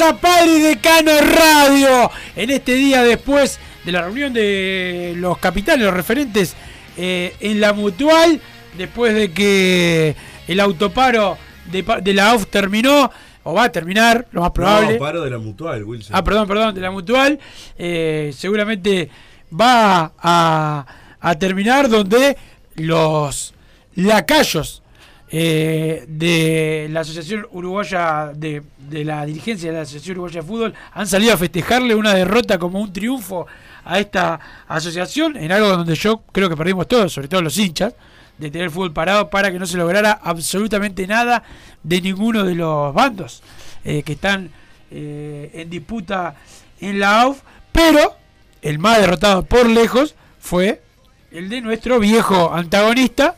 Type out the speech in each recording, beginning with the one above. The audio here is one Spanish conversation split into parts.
A Padre y Decano Radio. En este día después de la reunión de los capitanes, los referentes eh, en la mutual, después de que el autoparo de, de la AUF terminó, o va a terminar, lo más probable. No, paro de la mutual, Wilson. Ah, perdón, perdón, de la mutual. eh, seguramente va a, a terminar donde los lacayos eh, de la Asociación Uruguaya, de, de la dirigencia de la Asociación Uruguaya de Fútbol, han salido a festejarle una derrota como un triunfo a esta asociación, en algo donde yo creo que perdimos todos, sobre todo los hinchas, de tener el fútbol parado para que no se lograra absolutamente nada de ninguno de los bandos eh, que están eh, en disputa en la AUF, pero el más derrotado por lejos fue el de nuestro viejo antagonista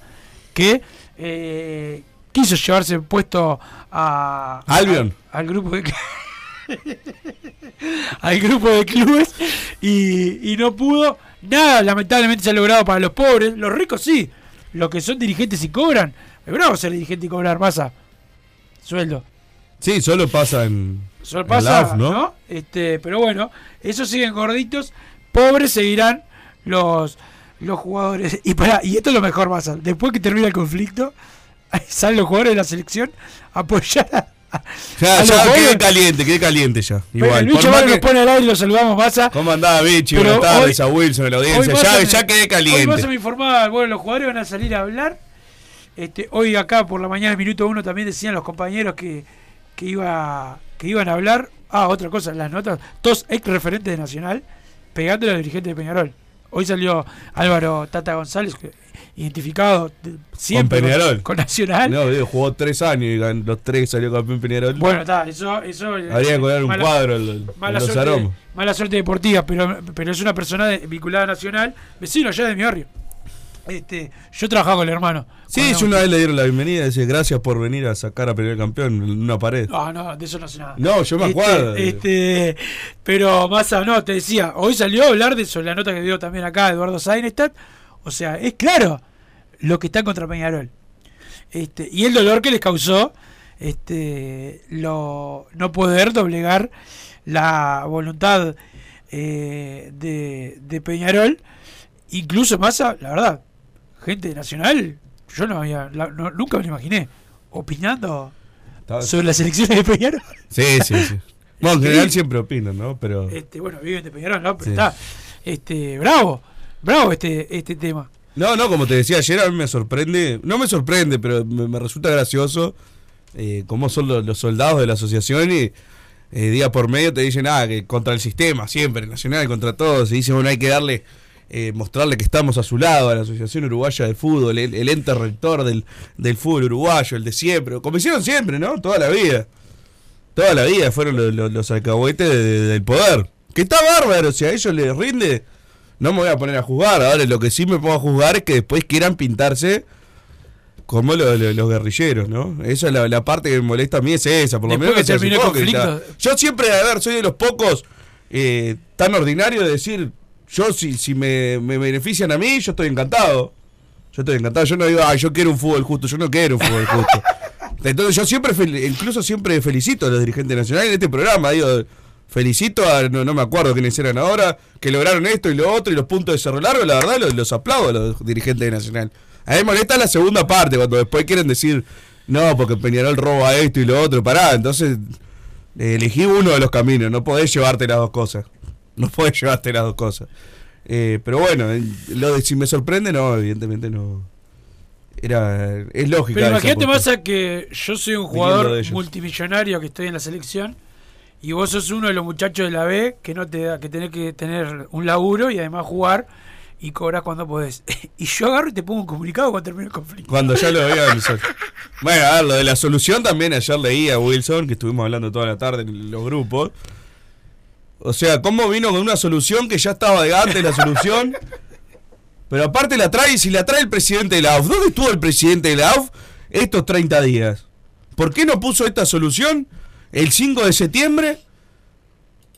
que eh, quiso llevarse puesto a Albion. a- al grupo de al grupo de clubes y, y no pudo nada lamentablemente se ha logrado para los pobres los ricos sí los que son dirigentes y cobran es bravo ser dirigente y cobrar masa sueldo Sí, solo pasa en. Solo pasa. ¿no? Este, pero bueno, esos siguen gorditos, pobres seguirán los los jugadores. Y para, y esto es lo mejor, Massa. Después que termina el conflicto, salen los jugadores de la selección a apoyar a, a- Ya, a los ya, jóvenes. quede caliente, quede caliente ya. Pero Igual. el Por bicho más Bar que- nos pone al aire y lo saludamos, Massa. ¿Cómo andaba, Bichi? Pero Buenas tardes hoy- a Wilson, a la Hoy audiencia. Ya, me- ya quede Hoy Massa me caliente. informaba, bueno, los jugadores van a salir a hablar. Este, hoy acá por la mañana, minuto uno, también decían los compañeros que, que, iba, que iban a hablar. Ah, otra cosa, las notas, todos ex referentes de Nacional, pegándole a los dirigentes de Peñarol. Hoy salió Álvaro Tata González, identificado de- siempre Peñarol. con Nacional. No, digo, jugó tres años y los tres salió campeón Peñarol. Bueno, está, eso, eso Habría que poner un cuadro en mala los suerte, mala suerte deportiva, pero, pero es una persona de- vinculada a Nacional, vecino allá de mi barrio. Este, yo trabajaba con el hermano. Sí, yo una vez le dieron la bienvenida y decía gracias por venir a sacar a Peñarol campeón en una pared. No, no, de eso no sé nada. No, yo me Este, acuerdo. Este, pero más no, te decía, hoy salió a hablar de eso, la nota que dio también acá Eduardo Seinestadt. O sea, es claro lo que está contra Peñarol. Este, y el dolor que les causó este, lo, no poder doblegar la voluntad eh, de, de Peñarol. Incluso Massa, la verdad, gente nacional, yo no había, la- no- nunca me lo imaginé opinando Estaba- sobre las elecciones de Peñarol. Sí, sí, sí. Bueno, en general siempre opinan, ¿no? Pero. Este, bueno, viven de Peñarol, ¿no? Pero Sí. está. Este, bravo, bravo este, este tema. No, no, como te decía ayer, a mí me sorprende. No me sorprende, pero me, me resulta gracioso eh, cómo son los, los soldados de la asociación y eh, día por medio te dicen, ah, que contra el sistema, siempre, nacional, contra todos. Y dicen, bueno, hay que darle. Eh, mostrarle que estamos a su lado, a la Asociación Uruguaya de Fútbol, el, el ente rector del, del fútbol uruguayo, el de siempre, como hicieron siempre, ¿no? Toda la vida. Toda la vida fueron los, los, los alcahuetes de- de- del poder. Que está bárbaro, si a ellos les rinde, no me voy a poner a juzgar. Ahora lo que sí me pongo a juzgar es que después quieran pintarse como lo- lo- los guerrilleros, ¿no? Esa es la, la parte que me molesta a mí, es esa. Por lo menos que terminó el conflicto. Yo siempre, a ver, soy de los pocos eh, tan ordinario de decir, yo si, si me, me benefician a mí, yo estoy encantado. Yo estoy encantado. Yo no digo, ah, yo quiero un fútbol justo. Yo no quiero un fútbol justo. Entonces yo siempre, incluso siempre felicito a los dirigentes nacionales en este programa. Digo, felicito a, no, no me acuerdo quiénes eran ahora, que lograron esto y lo otro y los puntos de cerro largo. La verdad, los, los aplaudo a los dirigentes de Nacional. A mí me molesta la segunda parte, cuando después quieren decir, no, porque Peñarol roba esto y lo otro. Pará, entonces elegí uno de los caminos. No podés llevarte las dos cosas. No podés llevarte las dos cosas. Eh, pero bueno, eh, lo de si me sorprende, no, evidentemente no. Era, es lógica. Pero imagínate. Massa, que yo soy un jugador multimillonario que estoy en la selección y vos sos uno de los muchachos de la B que no te da, que tenés que tener un laburo y además jugar y cobrar cuando podés. y yo agarro y te pongo un comunicado cuando termine el conflicto. Cuando ya lo había avisado. Bueno, a ver, lo de la solución también ayer leí a Wilson, que estuvimos hablando toda la tarde en los grupos. O sea, cómo vino con una solución que ya estaba de antes la solución. Pero aparte la trae, si la trae el presidente de la AUF, ¿dónde estuvo el presidente de la AUF estos 30 días? ¿Por qué no puso esta solución el 5 de septiembre?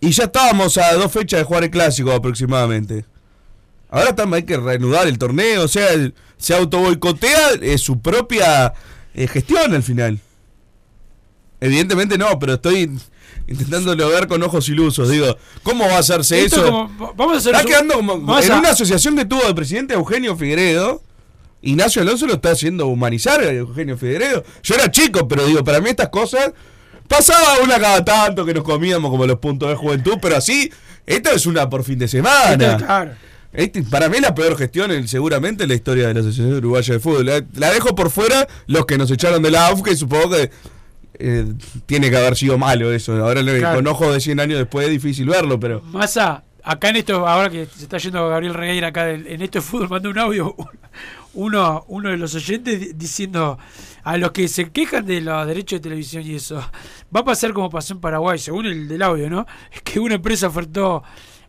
Y ya estábamos a dos fechas de jugar el clásico aproximadamente. Ahora estamos, hay que reanudar el torneo, o sea, el- se autoboicotea eh, su propia eh, gestión al final. Evidentemente no, pero estoy intentándolo ver con ojos ilusos. Digo, ¿cómo va a hacerse Esto eso? como- vamos a hacer Está quedando como vamos en a- una asociación que tuvo de presidente Eugenio Figueredo. Ignacio Alonso lo está haciendo humanizar a Eugenio Figueredo. Yo era chico, pero digo, para mí estas cosas pasaba una cada tanto que nos comíamos como los puntos de juventud, pero así, esta es una por fin de semana. Esto, claro. Este, para mí la peor gestión en- seguramente en la historia de la Asociación Uruguaya de Fútbol. La, la dejo por fuera los que nos echaron de la AUF, que supongo que eh, tiene que haber sido malo eso. Ahora lo- Claro. con ojos de 100 años después es difícil verlo, pero... Massa, acá en esto, ahora que se está yendo Gabriel Regueira acá del- en esto de fútbol, mandó un audio uno, uno de los oyentes di- diciendo a los que se quejan de los derechos de televisión y eso, va a pasar como pasó en Paraguay, según el del audio, ¿no? Es que una empresa ofertó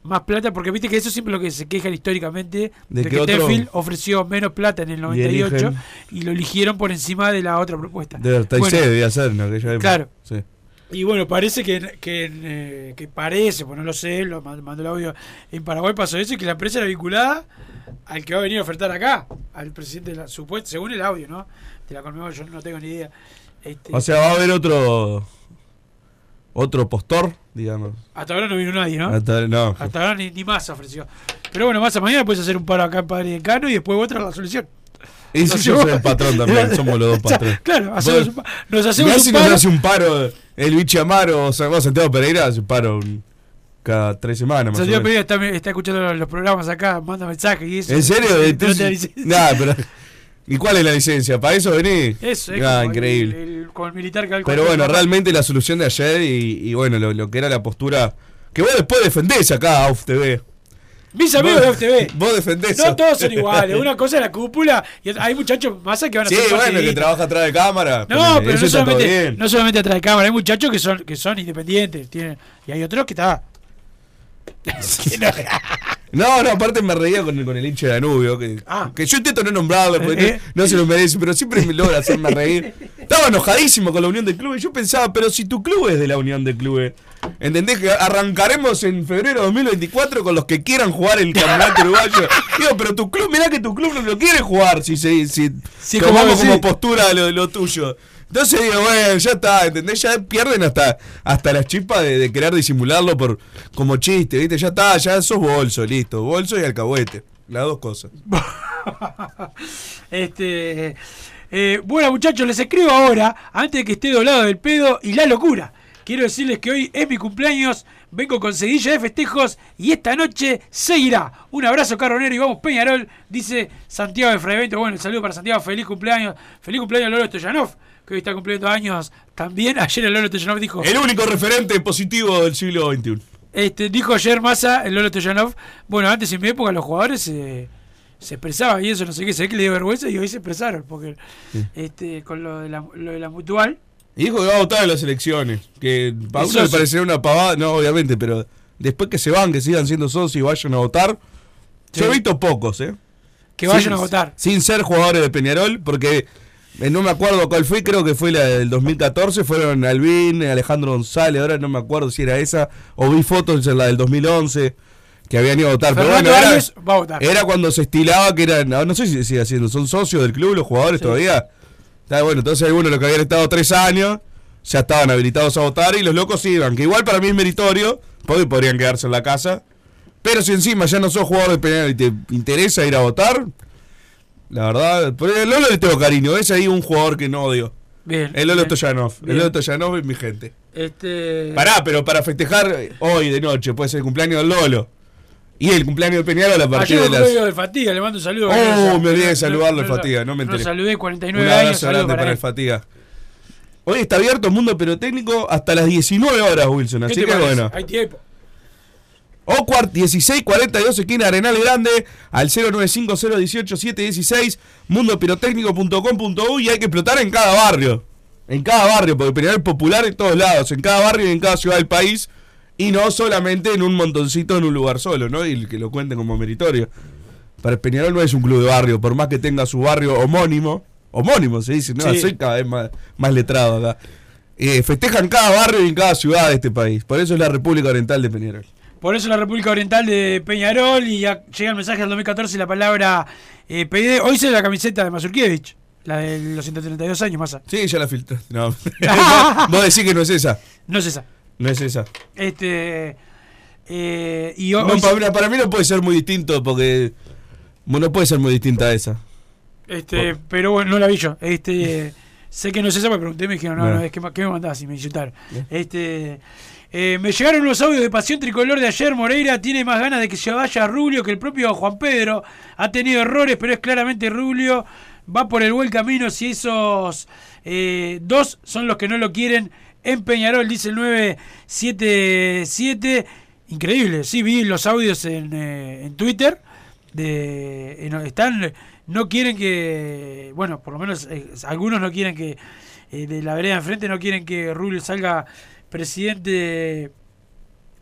más plata, porque viste que eso siempre es lo que se quejan históricamente, De de, que que, Tenfield ofreció menos plata en el 98 eligen- y, lo eligieron por encima de la otra propuesta. De verdad, Bueno, debía ser en aquella época. Claro. Sí. y bueno, parece que, que, eh, que parece, pues no lo sé, lo mand- mandó el audio. En Paraguay pasó eso y que la empresa era vinculada al que va a venir a ofertar acá, al presidente de la supuesta, según el audio, ¿no? De la Conmebol, yo no tengo ni idea. Este, O sea, va a haber otro... Otro postor, digamos. hasta ahora no vino nadie, ¿no? Hasta- no. Hasta ahora ni, ni más ofreció. Pero bueno, más mañana puedes hacer un paro acá en Padre de Cano y después otra la solución. Y si Nos yo soy el patrón también, somos los dos patrones. Claro, hacemos un nos hacemos un si nos paro. hace un paro el bicho Amaro, o Santiago Pereira hace un paro un- cada tres semanas Santiago. Pereira está, está escuchando los, programas acá, manda mensajes y eso. ¿En serio? Pero no te Entonces, pero, ¿Y cuál es la licencia? ¿Para eso venís? Eso, es Ah, increíble. El, el- con el militar que Pero bueno, realmente la solución de ayer y, y bueno, lo, lo que era la postura que vos después defendés acá, AUF TV. Mis amigos Vos- de UFTV. Vos defendés. No todos son iguales. Una cosa es la cúpula y hay muchachos más que van a Sí, ser bueno, que trabaja atrás de cámara. No, pero no solamente, no solamente atrás de cámara, hay muchachos que son que son independientes, tienen y hay otros que está No, no, aparte me reía con, con el hincha de Danubio, que, Ah. que yo intento no nombrarlo porque Eh, eh. no se lo merece, pero siempre me logra hacerme reír. Estaba enojadísimo con la unión de clubes. Yo pensaba, pero si tu club es de la unión de clubes, ¿entendés que arrancaremos en febrero de 2024 con los que quieran jugar el campeonato uruguayo? Digo, pero tu club, mirá que tu club no lo quiere jugar si, se, si Sí, tomamos como como postura lo, lo tuyo. Entonces digo, bueno, ya está, ¿entendés? Ya pierden hasta, hasta las chispas de, querer disimularlo por como chiste, ¿viste? Ya está, ya sos bolso, listo. Bolso y alcahuete. Las dos cosas. este eh, bueno muchachos, les escribo ahora, antes de que esté doblado del pedo y la locura. Quiero decirles que hoy es mi cumpleaños, vengo con seguilla de festejos y esta noche seguirá. Un abrazo carronero y vamos Peñarol, dice Santiago de Freivento. Bueno, el saludo para Santiago, feliz cumpleaños. Feliz cumpleaños Lolo Stoyanov, que hoy está cumpliendo años también. Ayer el Lolo Stoyanov dijo... El único referente positivo del siglo XXI. Este, dijo ayer Massa, el Lolo Stoyanov, bueno, antes en mi época los jugadores eh, se expresaban y eso no sé qué, sé que le dio vergüenza y hoy se expresaron, porque este, con lo de, la, lo de la mutual, Y dijo que va a votar en las elecciones. Que para uno le socio. parecería una pavada, no, obviamente, pero después que se van, que sigan siendo socios y vayan a votar. Yo he visto pocos, ¿eh? que vayan Sin- a votar. Sin ser jugadores de Peñarol, porque no me acuerdo cuál fue, creo que fue la del 2014, fueron Alvin, Alejandro González, ahora no me acuerdo si era esa, o vi fotos en la del 2011, que habían ido a votar. Pero bueno, era, Alves va a votar. era cuando se estilaba que eran, no, no sé si sigue haciendo, son socios del club los jugadores todavía. Está bueno, entonces algunos los que habían estado tres años ya estaban habilitados a votar y los locos iban, que igual para mí es meritorio, porque podrían quedarse en la casa. Pero si encima ya no sos jugador de Peñarol y te interesa ir a votar, la verdad, por el Lolo le tengo cariño, es ahí un jugador que no odio. Bien. El Lolo bien. Toyanov, el. Lolo Toyanov es mi gente. Este, Pará, pero para festejar hoy de noche, puede ser el cumpleaños del Lolo. Y el cumpleaños de Peñarol a partir Ayer de las... del Fatiga, le mando un saludo. Oh, me olvidé de saludarlo al Fatiga, no me Lo enteré. saludé, Un 49 años, abrazo grande para el Fatiga. Hoy está abierto Mundo Pirotécnico hasta las 19 horas, Wilson. ¿Qué Así que parece? bueno. Hay tiempo. Ocuart 1642 esquina Arenal Grande al 095018716 mundopirotécnico.com.u y hay que explotar en cada barrio. En cada barrio, porque Peñarol es popular en todos lados, en cada barrio y en cada ciudad del país y no solamente en un montoncito en un lugar solo, ¿no? Y que lo cuenten como meritorio. Para Peñarol no es un club de barrio, por más que tenga su barrio homónimo, homónimo se dice, no, Sí. soy cada vez más, más letrado acá. Eh, festejan cada barrio y en cada ciudad de este país. Por eso es la República Oriental de Peñarol. Por eso la República Oriental de Peñarol y ya llega el mensaje del 2014 y la palabra eh, PD. Hoy se la camiseta de Mazurkiewicz, la de los 132 años, Massa. Sí, ya la filtré. No. Vos decís que no es esa. No es esa. No es esa. Este. eh, y hoy, No, hoy se- para, mí no puede ser muy distinto porque. bueno, No puede ser muy distinta a esa. este, pero bueno, no la vi yo. Este, sé que no es esa, me pregunté y me dijeron, no, No. no, es que ¿qué me mandás y me insultaron. Este, eh, me llegaron los audios de Pasión Tricolor de ayer. Moreira tiene más ganas de que se vaya Rubio que el propio Juan Pedro. Ha tenido errores, pero es claramente Rubio. Va por el buen camino si esos eh, dos son los que no lo quieren en Peñarol, dice el 977. Increíble, sí, vi los audios en, eh, Twitter. De, están, no quieren que, bueno, por lo menos algunos no quieren que, de la vereda enfrente no quieren que Rubio salga presidente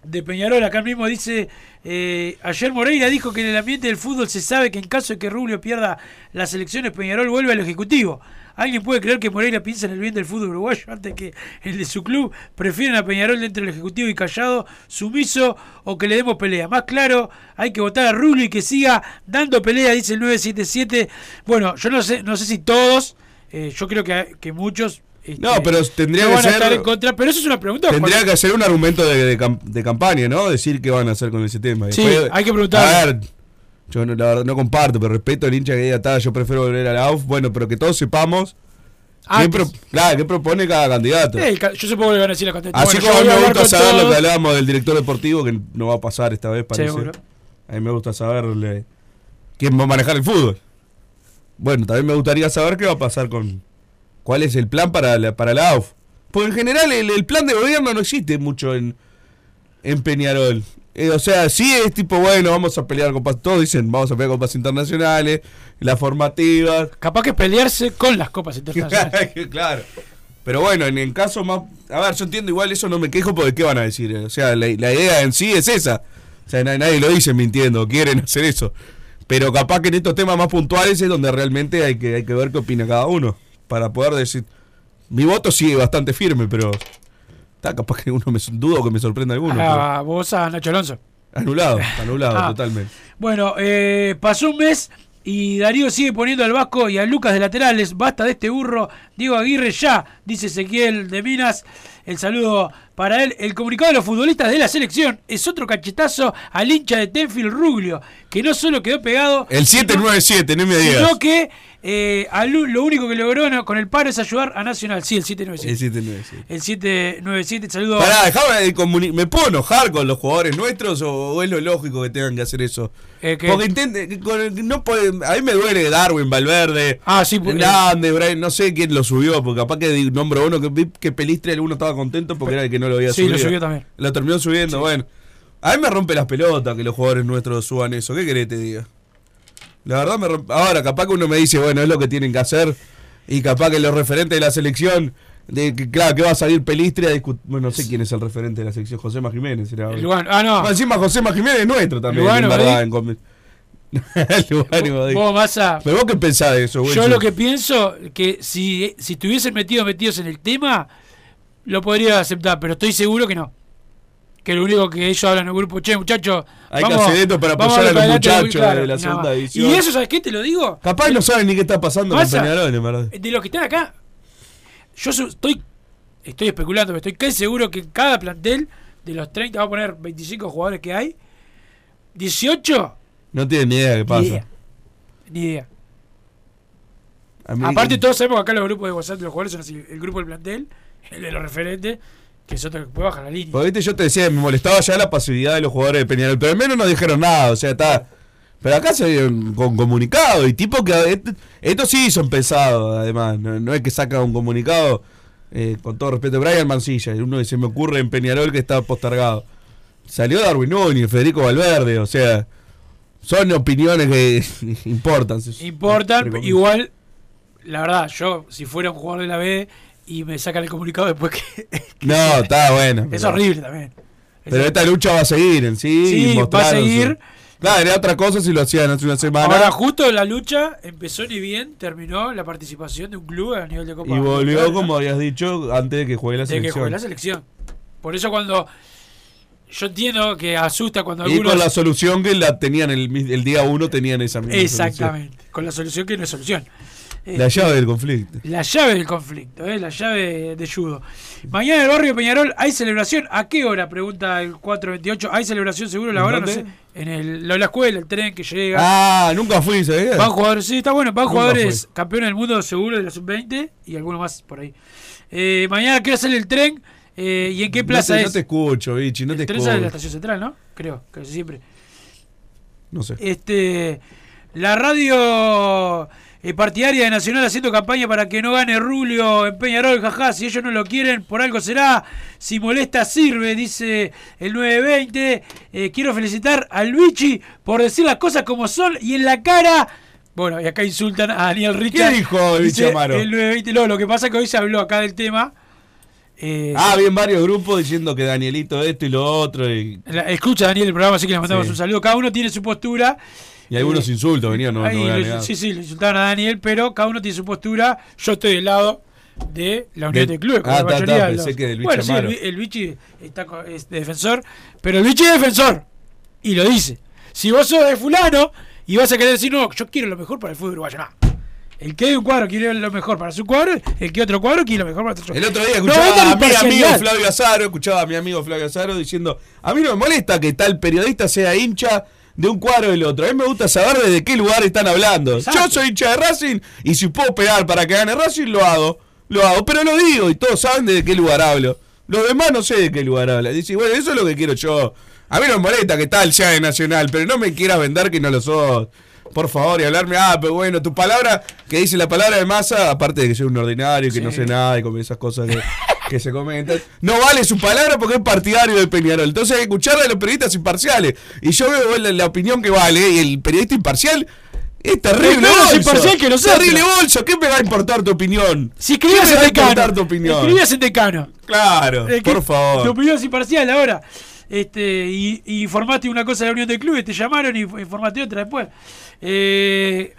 de Peñarol. Acá mismo dice, eh, ayer Moreira dijo que en el ambiente del fútbol se sabe que en caso de que Rubio pierda las elecciones, Peñarol vuelve al Ejecutivo. ¿Alguien puede creer que Moreira piensa en el bien del fútbol uruguayo antes que el de su club? Prefieren a Peñarol dentro del Ejecutivo y callado, sumiso o que le demos pelea. Más claro, hay que votar a Rubio y que siga dando pelea, dice el 977. Bueno, yo no sé, no sé si todos, eh, yo creo que, que muchos... este, No, pero tendría que van a ser- estar en contra, pero eso es una pregunta. Tendría que hacer un argumento de, de cam- de campaña, ¿no? Decir qué van a hacer con ese tema. Sí, hay que preguntarle. A ver, yo no, la verdad no comparto, pero respeto al hincha que diga, "Ta, yo prefiero volver a la AUF. Bueno, pero que todos sepamos qué, Antes. pro- claro, qué propone cada candidato. Ca- yo supongo que van a decir la contesta. Así Bueno, como me gusta saber lo que hablábamos del director deportivo, que no va a pasar esta vez, parece. Seguro. A mí me gusta saberle quién va a manejar el fútbol. Bueno, también me gustaría saber qué va a pasar con. ¿Cuál es el plan para la, para la AUF? Porque en general el, el plan de gobierno no existe mucho en, en Peñarol. Eh, o sea, sí es tipo, bueno, vamos a pelear copas. Todos dicen, vamos a pelear copas internacionales, las formativas. Capaz que pelearse con las copas internacionales. claro. Pero bueno, en el caso más. A ver, yo entiendo igual eso, no me quejo porque ¿qué van a decir? O sea, la, la idea en sí es esa. O sea, na- nadie lo dice mintiendo, quieren hacer eso. Pero capaz que en estos temas más puntuales es donde realmente hay que, hay que ver qué opina cada uno. Para poder decir. Mi voto sigue bastante firme, pero. Está capaz que uno me dudo que me sorprenda alguno. a vos a Nacho Alonso. anulado, anulado, Ah. totalmente. Bueno, eh, pasó un mes y Darío sigue poniendo al Vasco y a Lucas de laterales. Basta de este burro, Diego Aguirre ya, dice Ezequiel de Minas. El saludo para él. El comunicado de los futbolistas de la selección es otro cachetazo al hincha de Tenfield Ruglio, que no solo quedó pegado, El 797, no me digas. sino que eh, lo único que logró con el paro es ayudar a Nacional. Sí, el 797. El 797. El 797, saludo. Pará, dejame ¿Me puedo enojar con los jugadores nuestros o, es lo lógico que tengan que hacer eso? Eh. Porque intente, con el- no puede- a mí me duele Darwin, Valverde, Ah, sí, pues, Hernández, Brian, no sé quién lo subió, porque capaz que nombro uno que vi que Pelistre alguno estaba contento porque era el que no lo había Sí, subido. lo subió también. Lo terminó subiendo, bueno. A mí me rompe las pelotas que los jugadores nuestros suban eso. ¿Qué querés que te diga? La verdad me rompe. Ahora, capaz que uno me dice, bueno, es lo que tienen que hacer. Y capaz que los referentes de la selección. De que, claro, que va a salir Pelistre a discutir. Bueno, no sé quién es el referente de la selección. José Jiménez. Lugano. Ah, no. Encima José Jiménez es nuestro también. Lugano, en verdad, en Vos, Massa, Pero vos qué pensás de eso, güey. Yo lo que pienso que si, si estuviesen metidos metidos en el tema, lo podría aceptar, pero estoy seguro que no. Que lo único que ellos hablan en el grupo, che, muchachos. Hay que hacer esto para vamos apoyar a los muchachos claro, de la segunda más. división. Y eso, ¿sabes qué? Te lo digo. Capaz no saben ni qué está pasando con Peñarol, en verdad. De los que están acá, yo su- estoy estoy especulando, pero estoy casi seguro que cada plantel de los 30, vamos a poner 25 jugadores que hay, 18, No tienen ni idea de qué ni pasa. idea. Ni idea. Aparte, todos sabemos que acá los grupos de WhatsApp de los jugadores son así: el grupo del plantel, el de los referentes, que es otro que puede bajar la línea. Porque viste, yo te decía, me molestaba ya la pasividad de los jugadores de Peñarol, pero al menos no dijeron nada, o sea, está. Pero acá se dieron con comunicado y tipo que est- estos sí son pesados, además, no, no es que saca un comunicado, eh, con todo respeto, Brian Mancilla, uno que se me ocurre en Peñarol que está postergado. Salió Darwin Núñez, Federico Valverde, o sea, son opiniones que importan. Importan, igual, la verdad, yo, si fuera un jugador de la B y me sacan el comunicado después que. No, está bueno. es pero- horrible también. Es Pero esta lucha va a seguir en sí. Sí, va a seguir. Claro, era otra cosa si lo hacían hace una semana. Ahora, justo la lucha empezó ni bien terminó la participación de un club a nivel de Copa y volvió, como habías dicho, antes de que juegue la de que selección. juegue la selección. Por eso, cuando. Yo entiendo que asusta cuando y algunos. con la solución que la tenían el, día uno, tenían esa misma Exactamente. Con la solución que no es solución. solución. La Este, llave del conflicto. La llave del conflicto, ¿eh? la llave de judo. Mañana en el barrio Peñarol hay celebración. ¿A qué hora? Pregunta el 428. ¿Hay celebración seguro? La ¿En hora no sé. En el, la, la escuela, el tren que llega. Ah, nunca fui, ¿sabías? Van jugadores, sí, está bueno. Van Nunca jugadores campeones del mundo seguro de la sub-20 y algunos más por ahí. Eh, mañana, ¿qué hora sale el tren? Eh, ¿Y en qué plaza no te, es? No te escucho, Vichy, no te el tren sale de la escucho. estación central, ¿no? Creo, que siempre. No sé. Este, la radio eh, partidaria de Nacional haciendo campaña para que no gane Rulio en Peñarol, jaja, si ellos no lo quieren, por algo será. Si molesta, sirve, dice el 920. Eh, quiero felicitar al Vichy por decir las cosas como son y en la cara. Bueno, y acá insultan a Daniel Richard. dijo el Dice Vichy Amaro? El 920. No, lo que pasa es que hoy se habló acá del tema. Eh, Ah, bien varios grupos diciendo que Danielito esto y lo otro. Y, la- escucha Daniel el programa, así que le mandamos Sí. un saludo. Cada uno tiene su postura. y algunos Eh, insultos venían, no, Ahí sí, sí, le insultaron a Daniel, pero cada uno tiene su postura. Yo estoy del lado de la Unión De- Clubes. Ah, de pensé los- que del Vichy Bueno, sí, el, el Vichy está es de defensor, pero el Vichy es defensor. Y lo dice. Si vos sos de fulano y vas a querer decir, no, yo quiero lo mejor para el fútbol uruguayo, no. El que de un cuadro quiere lo mejor para su cuadro, el que otro cuadro quiere lo mejor para otro. El otro día escuchaba a mi amigo. Flavio Azaro, escuchaba a mi amigo Flavio Azaro diciendo, a mí no me molesta que tal periodista sea hincha de un cuadro del otro. A mí me gusta saber desde qué lugar están hablando. Exacto. Yo soy hincha de Racing y si puedo pegar para que gane Racing, lo hago. Lo hago, pero lo digo y todos saben de qué lugar hablo. Los demás no sé de qué lugar hablan. Dice, bueno, eso es lo que quiero yo. A mí no me molesta que tal sea de Nacional, pero no me quieras vender que no lo sos. Por favor, y hablarme, ah, pero bueno, tu palabra, que dice la palabra de masa, aparte de que soy un ordinario y que Sí. no sé nada y con esas cosas que, que se comentan, no vale su palabra porque es partidario del Peñarol. Entonces hay que escucharle a los periodistas imparciales. Y yo veo la, la opinión que vale y el periodista imparcial es terrible. Bolso. imparcial que nosotros. Terrible bolso, ¿qué me va a importar tu opinión? Si ¿Qué escribías en importar decano. tu opinión? Escribías en decano. Claro, por favor. Tu opinión es imparcial ahora. Este, y, y informaste una cosa de la Unión de Clubes, te llamaron y informaste otra después. Eh,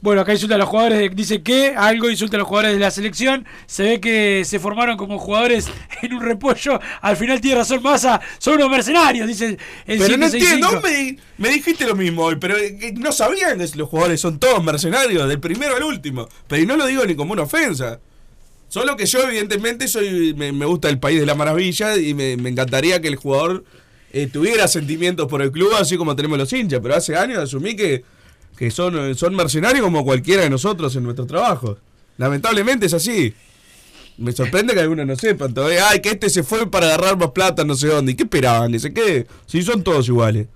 bueno, acá insulta a los jugadores, de- dice que algo insulta a los jugadores de la selección. Se ve que se formaron como jugadores en un repollo. Al final tiene razón Massa, son unos mercenarios, dice el Pero no 765. entiendo, me, me dijiste lo mismo hoy, pero eh, no sabían que los jugadores son todos mercenarios, del primero al último. Pero y no lo digo ni como una ofensa. Solo que yo, evidentemente, soy me, me gusta el país de la maravilla y me, me encantaría que el jugador eh, tuviera sentimientos por el club, así como tenemos los hinchas. Pero hace años asumí que, que son, son mercenarios como cualquiera de nosotros en nuestro trabajo. Lamentablemente es así. Me sorprende que algunos no sepan todavía. Ay, que este se fue para agarrar más plata, no sé dónde. ¿Y qué esperaban? Dice, ¿qué? Si son todos iguales.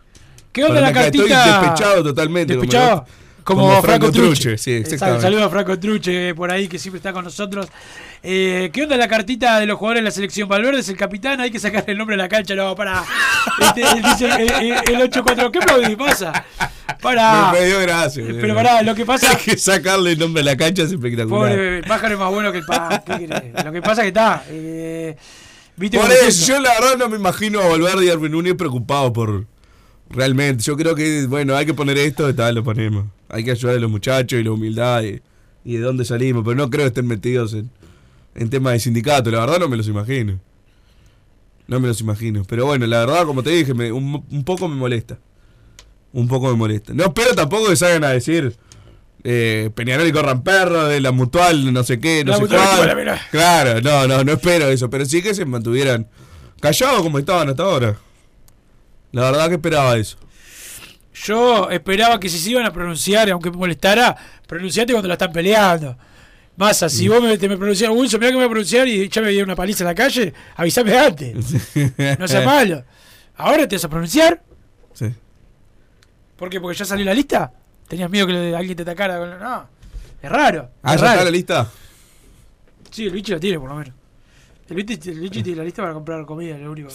¿Qué onda la acá Estoy cartita? despechado totalmente. Despechado. Como, como Franco, Franco Truche. Truche, sí, exactamente. Saludos a Franco Truche por ahí que siempre está con nosotros. Eh, ¿Qué onda la cartita de los jugadores de la selección? Valverde es el capitán, hay que sacarle el nombre a la cancha, no, para. Este, dice el, el, el 8-4. ¿Qué aplaudís? Pasa. Para. Me, dio gracia. Pero pará, lo que pasa. Hay que sacarle el nombre a la cancha es espectacular. Pobre, el pájaro es más bueno que el pájaro. Lo que pasa es que está. Eh, ¿Viste Por eso, yo la verdad no me imagino a Valverde y a Arben Núñez preocupados por. Realmente, yo creo que, bueno, hay que poner esto, y tal, lo ponemos. Hay que ayudar a los muchachos y la humildad y, y de dónde salimos, pero no creo que estén metidos en, en temas de sindicato, la verdad no me los imagino. No me los imagino. Pero bueno, la verdad, como te dije, me- un, un poco me molesta. Un poco me molesta. No espero tampoco que salgan a decir eh, Peñarol y corran perros, de la mutual, no sé qué, no La sé cuál. Claro, no, no, no espero eso, pero sí que se mantuvieran callados como estaban hasta ahora. La verdad que esperaba eso. Yo esperaba que si se iban a pronunciar, aunque me molestara, pronunciate cuando la están peleando. Massa, si vos me, te me pronuncias, Wilson, mira que me voy a pronunciar y ya me dio una paliza en la calle, avísame antes. No seas malo. Ahora te vas a pronunciar. Sí. ¿Por qué? Porque ya salió la lista. ¿Tenías miedo que alguien te atacara? No. Es raro. Ah, es ya raro. está la lista. Sí, el bicho la tiene por lo menos. El bicho, el bicho tiene la lista para comprar comida, es lo único.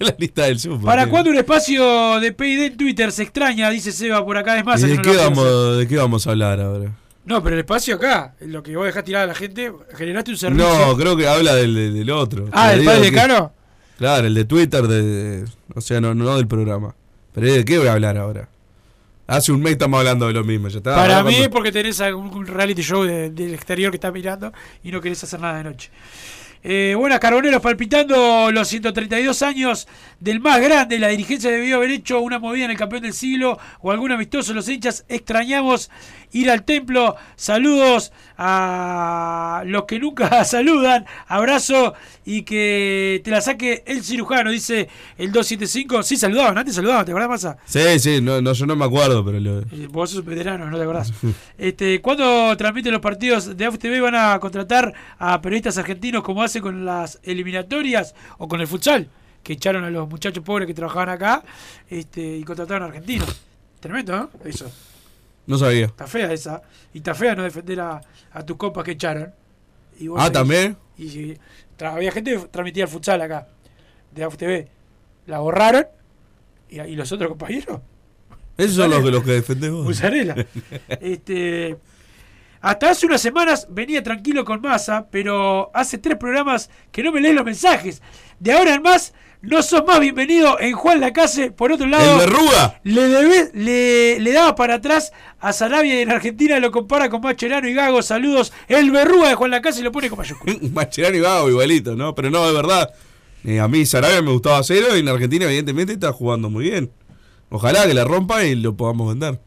la lista del super. ¿Para cuándo un espacio de PID en Twitter? Se extraña, dice Seba por acá. Es más, ¿Y de qué, vamos, de qué vamos a hablar ahora? No, pero el espacio acá, lo que vos dejás tirada a la gente, generaste un servicio. No, creo que habla del, del- del otro. ah, Te ¿el digo padre que- decano? Claro, el de Twitter, de, de- o sea, no, no del programa. Pero ¿de qué voy a hablar ahora? Hace un mes estamos hablando de lo mismo, ya está. Para mí es porque tenés algún reality show de- del exterior que estás mirando y no querés hacer nada de noche. Eh, buenas, Carboneros, palpitando los 132 años del más grande. La dirigencia debió haber hecho una movida en el campeón del siglo o algún amistoso. Los hinchas extrañamos ir al templo. Saludos a los que nunca saludan. Abrazo y que te la saque el cirujano, dice el 275. Sí, saludaban, antes saludaban, ¿te acordás, Massa? Sí, sí, no, no, yo no me acuerdo, pero lo... Eh, Vos sos veterano, no te acordás. Este, ¿Cuándo transmiten los partidos de AFTV? ¿Van a contratar a periodistas argentinos como hace con las eliminatorias o con el futsal? Que echaron a los muchachos pobres que trabajaban acá este, y contrataron a argentinos. Tremendo, ¿no? Eso. No sabía. Está fea esa. Y está fea no defender a, a tus compas que echaron. Y vos Ah. ¿también? Y tra- había gente que transmitía el futsal acá, de AFTV. La borraron. ¿Y, y los otros compañeros? Esos son los, que- los que defendés vos. Musarela. este, hasta hace unas semanas venía tranquilo con masa, pero hace tres programas que no me leen los mensajes. De ahora en más, no sos más bienvenido en Juan Lacase. Por otro lado, ¿El le, debe- le, le daba para atrás a Sarabia y en Argentina lo compara con Macherano y Gago. Saludos. El verruga de Juan Lacase y lo pone con mayúscula. Mascherano y Gago igualito, ¿no? Pero no, es verdad. Eh, a mí Sarabia me gustaba cero y en Argentina evidentemente está jugando muy bien. Ojalá que la rompa y lo podamos vender.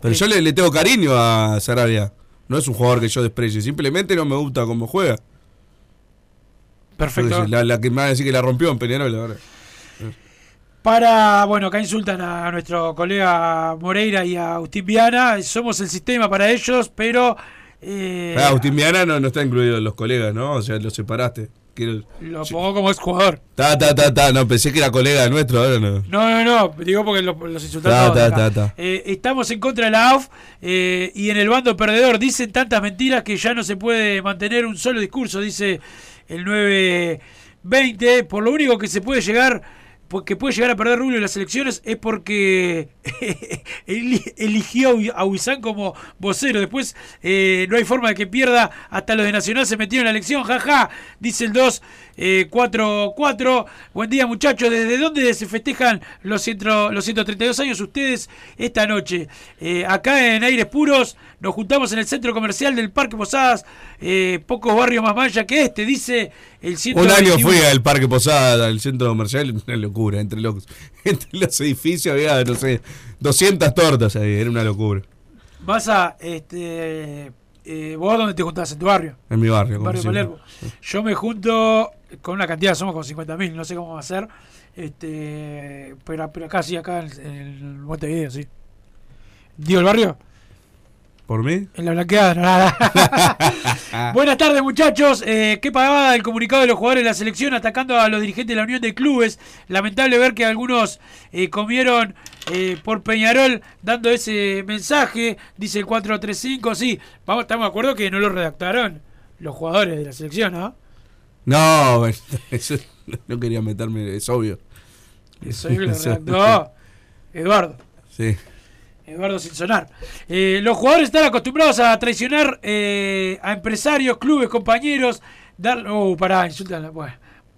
Pero yo le, le tengo cariño a Sarabia. No es un jugador que yo desprecie, simplemente no me gusta cómo juega. Perfecto. La, la que me va a decir que la rompió en Peñarol ahora. Para, bueno, acá insultan a nuestro colega Moreira y a Agustín Viana. Somos el sistema para ellos, pero. eh, Ah, Agustín Viana no, no está incluido en los colegas, ¿no? O sea, lo separaste. Quiero- Lo pongo como ex jugador. Ta, ta, ta, ta. No, pensé que era colega nuestro, ahora no. No, no, no, digo porque los, los insultan Ta, ta, ta. Eh, estamos en contra de la AUF eh, y en el bando perdedor dicen tantas mentiras que ya no se puede mantener un solo discurso, dice el 920. Por lo único que se puede llegar, que puede llegar a perder Rubio en las elecciones es porque eli- eligió a Huizán como vocero. Después eh, no hay forma de que pierda. Hasta los de Nacional se metieron en la elección. Jaja, dice el 2. Eh, 4-4. Buen día, muchachos. ¿Desde dónde se festejan los, ciento- los 132 años ustedes esta noche? Eh, acá en Aires Puros nos juntamos en el centro comercial del Parque Posadas. eh, pocos barrios más maya que este, dice el Un 121. año fui al Parque Posada, al centro comercial, una locura. Entre los, entre los edificios había, no sé, 200 tortas ahí, era una locura. Massa, este, Eh, ¿Vos dónde te juntás? ¿En tu barrio? En mi barrio, En barrio. Palermo. Yo me junto con una cantidad, somos como 50.000, no sé cómo va a ser. Este, pero, pero acá sí, acá en, en Montevideo, sí. ¿Digo el barrio? ¿Por mí? En la blanqueada, no, nada. Buenas tardes, muchachos. Eh, qué pagada el comunicado de los jugadores de la selección atacando a los dirigentes de la Unión de Clubes. Lamentable ver que algunos eh, comieron eh, por Peñarol dando ese mensaje. Dice el 435. Sí, vamos, estamos de acuerdo que no lo redactaron los jugadores de la selección, ¿no? No, eso, no quería meterme, es obvio. Eduardo. Sí. Eduardo sin sonar. Eh, los jugadores están acostumbrados a traicionar eh, a empresarios, clubes, compañeros. Dar, oh, pará, insultan. Bueno,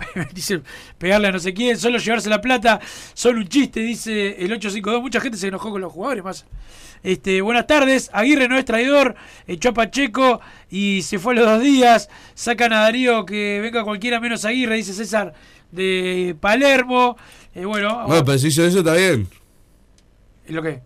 dice pegarle a no sé quién, solo llevarse la plata, solo un chiste, dice el 852. Mucha gente se enojó con los jugadores más. Este, buenas tardes, Aguirre no es traidor, echó a Pacheco y se fue a los dos días. Sacan a Darío que venga cualquiera menos Aguirre, dice César de Palermo. Eh, bueno, Bueno, pero si hizo eso está bien. ¿y lo que?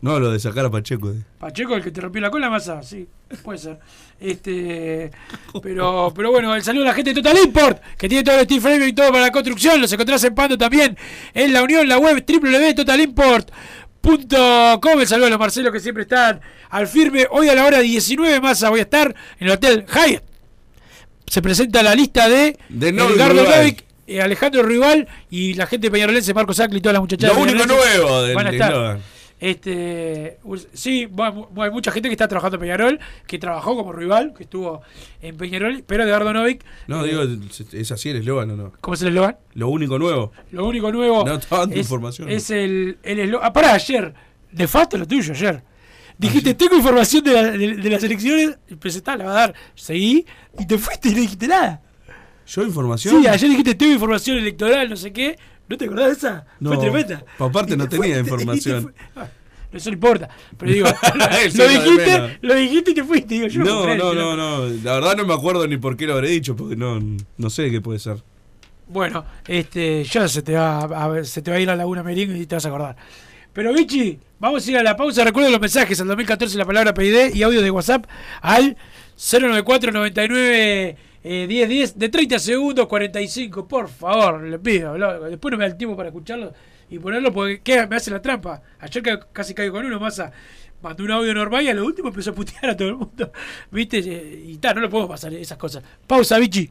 No, lo de sacar a Pacheco. eh. Pacheco, el que te rompió la cola, masa, sí, puede ser. Este, pero, pero bueno, el saludo a la gente de Total Import, que tiene todo el steel frame y todo para la construcción. Los encontrás en Pando también en la unión, la web www.totalimport.com. El saludo a los Marcelos que siempre están al firme. Hoy a la hora 19 masa voy a estar en el Hotel Hyatt. Se presenta la lista de, De Edgardo eh, Alejandro Rival y la gente de Peñarolense, Marcos Sacli y todas las muchachas. Lo único nuevo del van a estar. Este, us- sí, bueno, hay mucha gente que está trabajando en Peñarol, que trabajó como rival, que estuvo en Peñarol, pero Eduardo Novik, No, eh, digo, es- así el eslogan o no. ¿cómo es el eslogan? Lo único nuevo. Lo único nuevo No, tanta es, información. es el el eslogan. Ah, pará, ayer, nefasto lo tuyo ayer. Dijiste, tengo información de, la- de- de las elecciones, y presentá, la va a dar, seguí, y te fuiste y no dijiste nada. ¿Yo información? Sí, ayer dijiste, tengo información electoral, no sé qué. ¿No te acordás de esa? No, Fue tremenda. aparte Y no te tenía información. fue- Ah, Eso no importa. Pero digo, lo, dijiste, lo dijiste y te fuiste. Digo, yo No, no, no, no. La verdad no me acuerdo ni por qué lo habré dicho, porque no, no sé qué puede ser. Bueno, este, ya se te va a, ver- se te va a ir a la Laguna Merengue y te vas a acordar. Pero Vichy, vamos a ir a la pausa. Recuerden los mensajes al 2014 la palabra PID y audio de WhatsApp al 094 99 eh, 10 10 de 30 segundos 45. Por favor, le pido. lo- Después no me da el tiempo para escucharlo y ponerlo porque ¿qué? me hace la trampa. Ayer ca- casi caigo con uno, masa. Mandó un audio normal y a lo último empezó a putear a todo el mundo. ¿Viste? Eh, Y tal, no lo podemos pasar esas cosas. Pausa, Vichy.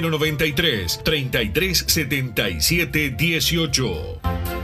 093 3377 18.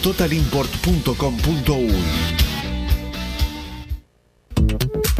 www.totalimport.com.uy.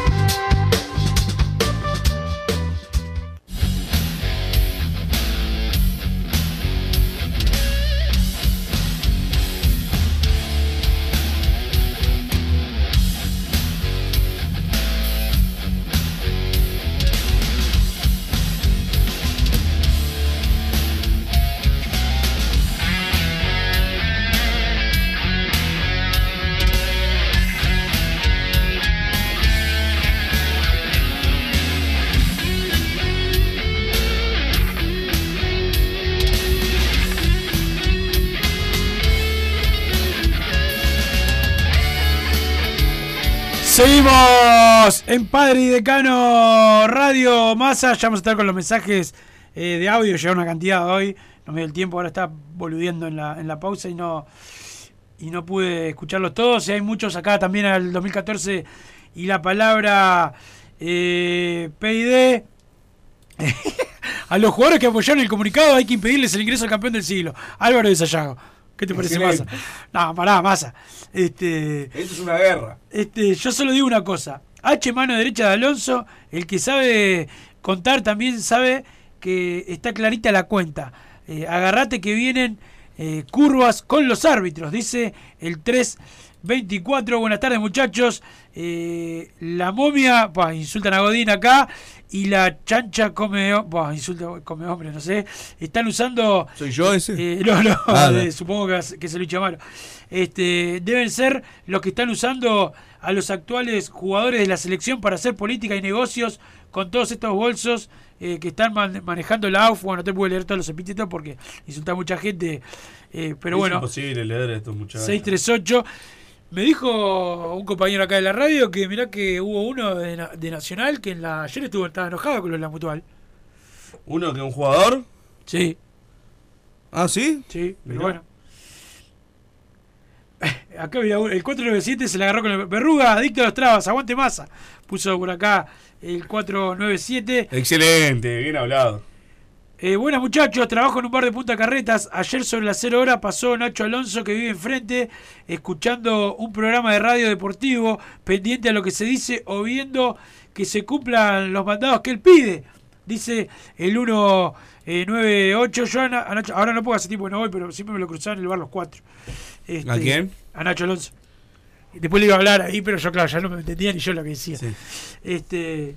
En Padre y Decano Radio Massa. Ya vamos a estar con los mensajes eh, de audio. Llega una cantidad hoy. No me dio el tiempo. Ahora está boludeando en la, en la pausa y no, y no pude escucharlos todos. Y hay muchos acá también al 2014 y la palabra eh, PID. a los jugadores que apoyaron el comunicado hay que impedirles el ingreso al campeón del siglo. Álvaro de Sayago. ¿Qué te parece, Massa? No, pará, Massa. Este, Esto es una guerra. este, yo solo digo una cosa. H mano derecha de Alonso, el que sabe contar también sabe que está clarita la cuenta. Eh, agarrate que vienen eh, curvas con los árbitros, dice el 324. Buenas tardes muchachos. Eh, la momia, bah, insultan a Godín acá. Y la chancha come, bah, insulta, come hombre, no sé. Están usando... ¿Soy yo ese? Eh, no, no, Ah, no. eh, supongo que, que se lo malo. Este, deben ser los que están usando a los actuales jugadores de la selección para hacer política y negocios con todos estos bolsos eh, que están man- manejando la AUF. Bueno, no te puedo leer todos los epítetos porque insulta a mucha gente. eh, pero es bueno, imposible leer esto, muchachos. 638. Me dijo un compañero acá de la radio que mirá que hubo uno de, Na- de Nacional que en la ayer estuvo estaba enojado con lo de la mutual. ¿Uno que un jugador? Sí. ¿Ah, sí? Sí, pero bueno. Acá mira, el 497 se le agarró con el Berruga, adicto a los trabas, aguante masa. Puso por acá el 497. Excelente, bien hablado. Eh, buenas muchachos, trabajo en un bar de Punta Carretas. Ayer sobre las 0 horas pasó Nacho Alonso que vive enfrente, escuchando un programa de radio deportivo, pendiente a lo que se dice o viendo que se cumplan los mandados que él pide. Dice el 198. Yo a Na- a Nacho- ahora no puedo hacer tiempo que no voy, pero siempre me lo cruzaban en el bar los cuatro. Este, ¿A quién? A Nacho Alonso. Después le iba a hablar ahí, pero yo, claro, ya no me entendía ni yo lo que decía. Este.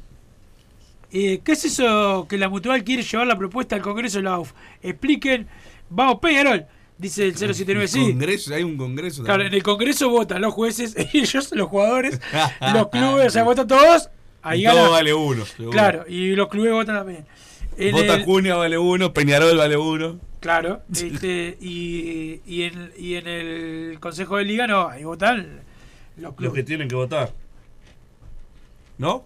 Eh, ¿Qué es eso que la Mutual quiere llevar la propuesta al Congreso de la AUF? Expliquen. Vamos, Peñarol. Dice el 079, sí. Congreso, hay un congreso. Claro, en el Congreso votan los jueces, ellos, los jugadores, los clubes, o sea, votan todos. Ahí Y todo vale uno. seguro. Claro, y los clubes votan también. En Vota el- Cunha vale uno, Peñarol vale uno. Claro, este, y, y, en, y en el Consejo de Liga no, ahí votan los Los clubes. que tienen que votar. ¿No?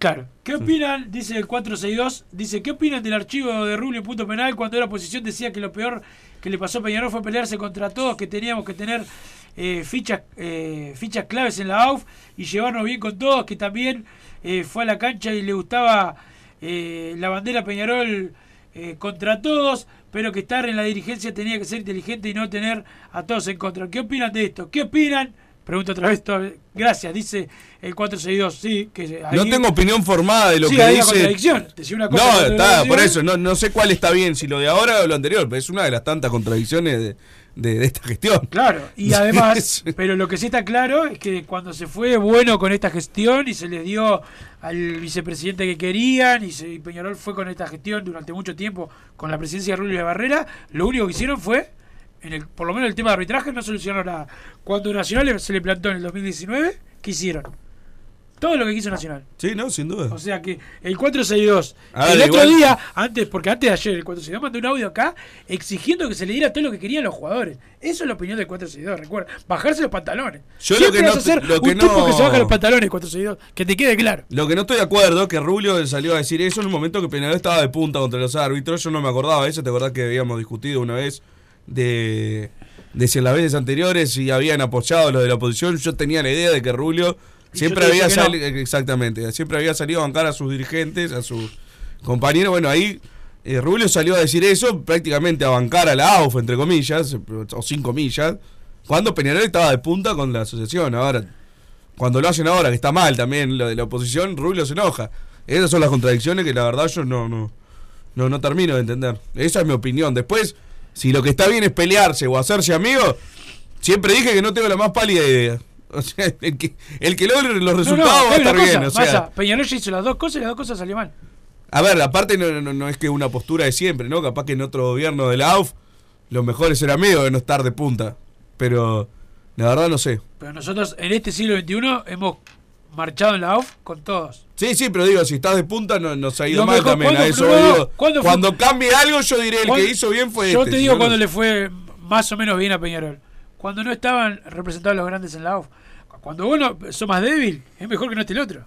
Claro. ¿Qué opinan? Dice el 462. Dice, ¿qué opinan del archivo de Rubio en punto penal cuando la oposición decía que lo peor que le pasó a Peñarol fue pelearse contra todos, que teníamos que tener eh, fichas, eh, fichas claves en la AUF y llevarnos bien con todos, que también eh, fue a la cancha y le gustaba eh, la bandera Peñarol eh, contra todos, pero que estar en la dirigencia tenía que ser inteligente y no tener a todos en contra. ¿Qué opinan de esto? ¿Qué opinan? Pregunto otra vez. Gracias, dice el 462. Sí, que ahí- No tengo opinión formada de lo Sí, que hay una dice. contradicción. Decía una cosa no, está, por eso, no, no sé cuál está bien, si lo de ahora o lo anterior, pero es una de las tantas contradicciones de, de- de esta gestión. Claro, y además, pero lo que sí está claro es que cuando se fue bueno con esta gestión y se les dio al vicepresidente que querían y, se, y Peñarol fue con esta gestión durante mucho tiempo con la presidencia de Rubio de Barrera, lo único que hicieron fue, en el, por lo menos el tema de arbitraje, no solucionaron nada. Cuando Nacional se le plantó en el 2019, ¿qué hicieron? Todo lo que quiso Nacional. Sí, no, sin duda. O sea que el 462. A ver, el otro igual- día, antes, porque antes de ayer, el 462 mandó un audio acá exigiendo que se le diera todo lo que querían los jugadores. Eso es la opinión del 462, recuerda. Bajarse los pantalones. Yo lo que vas no- a ser lo que un tipo no- que se baja los pantalones, 462. Que te quede claro. Lo que no estoy de acuerdo es que Rubio salió a decir eso en un momento que Peñarol estaba de punta contra los árbitros. Yo no me acordaba de eso, te acordás que habíamos discutido una vez de, de si en las veces anteriores si habían apoyado los de la oposición. Yo tenía la idea de que Rubio siempre había no. salido, exactamente, siempre había salido a bancar a sus dirigentes, a sus compañeros. Bueno, ahí eh, Rubio salió a decir eso, prácticamente a bancar a la AUF, entre comillas, o sin comillas, cuando Peñarol estaba de punta con la asociación. Ahora, cuando lo hacen ahora, que está mal también lo de la oposición, Rubio se enoja. Esas son las contradicciones que la verdad yo no, no, no, no termino de entender. Esa es mi opinión. Después, si lo que está bien es pelearse o hacerse amigo, siempre dije que no tengo la más pálida idea. O sea, el que, el que logre los No, no, resultados va a estar cosa, bien. O sea, ya hizo las dos cosas y las dos cosas salió mal. a ver, aparte no, no, no es que una postura de siempre, ¿no? Capaz que en otro gobierno de la AUF lo mejor es ser amigo de no estar de punta. Pero la verdad no sé. Pero nosotros en este siglo XXI hemos marchado en la AUF con todos. Sí, sí, pero digo, si estás de punta no, nos ha ido mal también. A ¿cuándo- eso digo. ¿cuándo fue- Cuando cambie algo, yo diré el ¿Cuándo- que hizo bien fue Yo este. te si digo no, cuando le fue más o menos bien a Peñarol. Cuando no estaban representados los grandes en la AUF. Cuando uno sos más débil, es mejor que no esté el otro.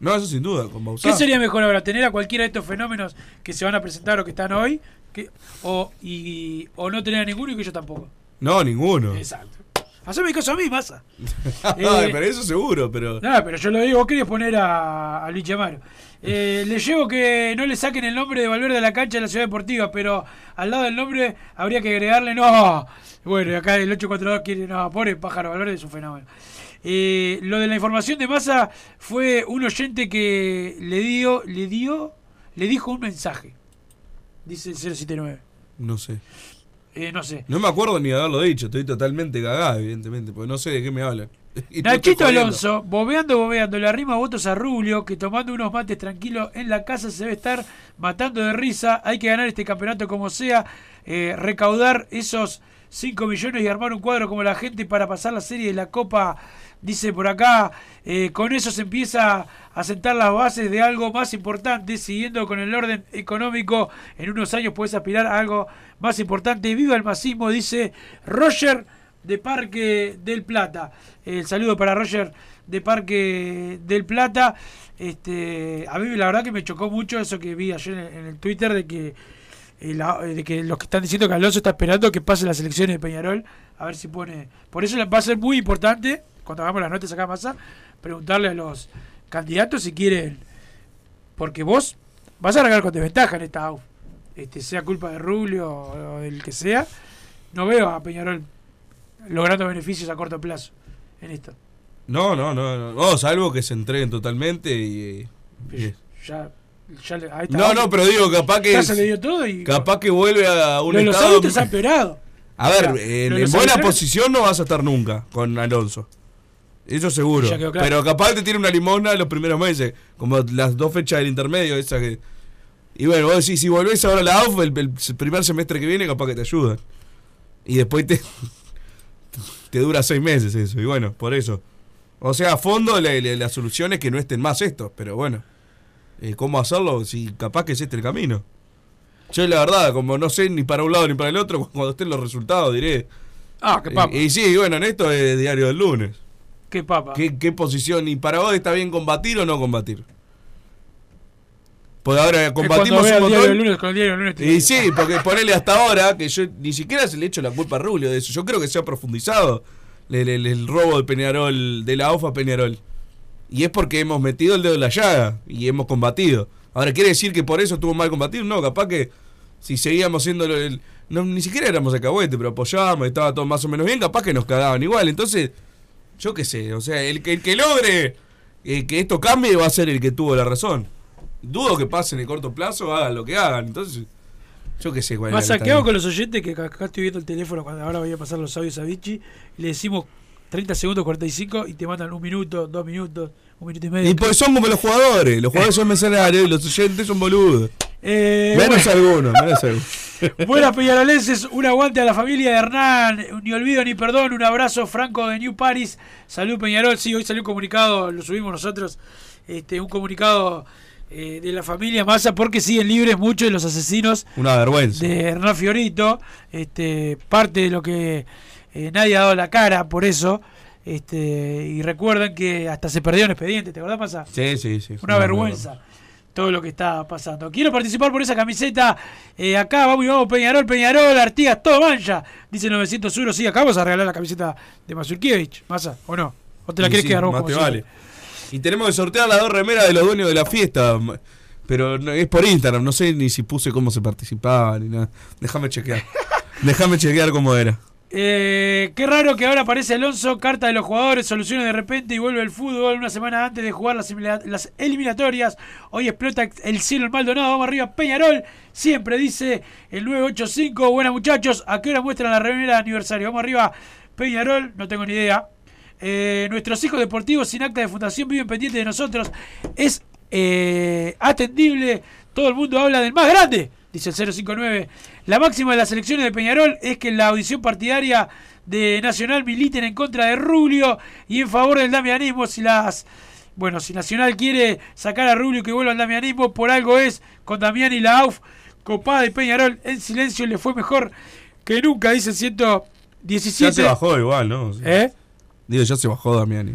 No, eso sin duda, con Bauzá. ¿Qué sería mejor ahora? ¿Tener a cualquiera de estos fenómenos que se van a presentar o que están hoy? Que, o, y, o no tener a ninguno y que yo tampoco. No, ninguno. Exacto. Haceme caso a mí, masa. Eh, pero eso seguro, pero. No, pero yo lo digo, vos querías poner a, a Luis Chamaro. Eh, le llevo que no le saquen el nombre de Valverde a la cancha de la ciudad deportiva, pero al lado del nombre habría que agregarle, no. Bueno, acá el 842 quiere, no, pobre pájaro Valverde es un fenómeno. Eh, lo de la información de masa fue un oyente que le dio, le dio, le dijo un mensaje. Dice el 079. No sé. Eh, no sé. No me acuerdo ni de haberlo dicho, estoy totalmente cagado, evidentemente, porque no sé de qué me hablan. Y Nachito. Alonso, bobeando, bobeando, le arrima votos a Rubio, que tomando unos mates tranquilos en la casa se debe estar matando de risa. Hay que ganar este campeonato como sea, eh, recaudar esos 5 millones y armar un cuadro como la gente para pasar la serie de la Copa. Dice por acá, eh, con eso se empieza a sentar las bases de algo más importante, siguiendo con el orden económico. En unos años puedes aspirar a algo más importante. Viva el masismo, dice Roger de Parque del Plata. El saludo para Roger de Parque del Plata. Este, a mí la verdad que me chocó mucho eso que vi ayer en, el Twitter de que eh, la- de que los que están diciendo que Alonso está esperando que pase las elecciones de Peñarol, a ver si pone. Por eso va a ser muy importante, cuando hagamos las notas acá en masa, preguntarle a los candidatos si quieren. Porque vos vas a largar con desventaja en esta AUF. Este, sea culpa de Rubio o del que sea. No veo a Peñarol logrando beneficios a corto plazo en esto. No, no, no, no, no, salvo que se entreguen totalmente y. y- Ya, ya le- a esta No, AUF no, pero digo, capaz que. ya se le dio todo y Capaz que vuelve a un los estado. árbitros empeorado. A ver, en, los buena posición no vas a estar nunca con Alonso. Eso seguro. Claro. Pero capaz te tiene una limosna los primeros meses, como las dos fechas del intermedio, esa que. Y bueno, vos decís, si volvés ahora a la AUF, el, el primer semestre que viene, capaz que te ayudan. Y después te, te dura seis meses eso. Y bueno, por eso. O sea, a fondo la, la- la solución es que no estén más estos, pero bueno. eh, ¿Cómo hacerlo? Si capaz que es este el camino. Yo la verdad, como no sé ni para un lado ni para el otro, cuando estén los resultados diré. Ah, qué papa. Y, y sí, bueno, en esto es diario del lunes. Qué papa. ¿Qué, qué posición? ¿Y para vos está bien combatir o no combatir? Pues ahora combatimos un montón. lunes, con el diario lunes. Y sí, porque ponele hasta ahora, que yo ni siquiera se le echo la culpa a Rubio de eso. Yo creo que se ha profundizado el, el- el robo de Peñarol, de la OFA a Peñarol. Y es porque hemos metido el dedo en la llaga y hemos combatido. Ahora, ¿quiere decir que por eso estuvo mal combatido? No, capaz que si seguíamos siendo el. No, ni siquiera éramos alcahuete, pero apoyábamos, estaba todo más o menos bien, capaz que nos cagaban igual. Entonces, yo qué sé, o sea, el que, el que logre eh, que esto cambie va a ser el que tuvo la razón. Dudo que pase en el corto plazo, hagan lo que hagan. Entonces, yo qué sé cuál Más saqueado con los oyentes que acá estoy viendo el teléfono cuando ahora voy a pasar los audios a Vichy y le decimos 30 segundos 45 y te mandan un minuto, dos minutos, un minuto y medio. Y pues son como los jugadores. Los jugadores son mercenarios y los oyentes son boludos. Eh, menos bueno. menos. Buenas peñarolenses, un aguante a la familia de Hernán, ni olvido ni perdón, un abrazo Franco de New Paris, salud Peñarol, sí, hoy salió un comunicado, lo subimos nosotros, este, un comunicado eh, de la familia Massa porque siguen libres muchos de los asesinos Una vergüenza. de Hernán Fiorito, este, parte de lo que eh, nadie ha dado la cara por eso, este, y recuerden que hasta se perdió un expediente, ¿te acordás Massa? Sí, sí, sí. Una vergüenza todo lo que está pasando. Quiero participar por esa camiseta. eh, acá vamos y vamos, Peñarol, Peñarol, Artigas, todo mancha. Dice 900 euros. Sí, acá vamos a regalar la camiseta de Mazurkiewicz. ¿Masa o no? ¿O te la querés sí, quedar vos más como te vale. Y tenemos que sortear las dos remeras de los dueños de la fiesta. Pero es por Instagram, no sé ni si puse cómo se participaba ni nada. Déjame chequear. Déjame chequear cómo era. Eh, qué raro que ahora aparece Alonso, carta de los jugadores, soluciones de repente y vuelve el fútbol una semana antes de jugar las, elimina- las eliminatorias. Hoy explota el cielo el Maldonado, vamos arriba, Peñarol. Siempre dice el 985. Buenas muchachos, ¿a qué hora muestran la remera de aniversario? Vamos arriba, Peñarol, no tengo ni idea. Eh, nuestros hijos deportivos sin acta de fundación viven pendientes de nosotros. Es eh, atendible, todo el mundo habla del más grande, dice el 059. La máxima de las elecciones de Peñarol es que la audición partidaria de Nacional militen en contra de Rubio y en favor del damianismo. Si las bueno, si Nacional quiere sacar a Rubio que vuelva al damianismo, por algo es con Damián y la AUF, copada de Peñarol en silencio le fue mejor que nunca, dice el 117. Ya se bajó igual, ¿no? ¿Eh? Digo, ya se bajó Damiani.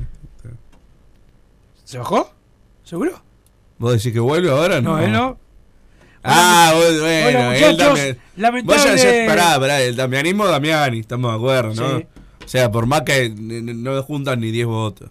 ¿Se bajó? ¿Seguro? ¿Vos decís que vuelve ahora? No, No, él no. Ah, bueno, bueno, muchachos, Damian- lamentable- Vos ya pará, pará, el damianismo Damiani, estamos de acuerdo, ¿no? Sí. O sea, por más que no juntan ni 10 votos.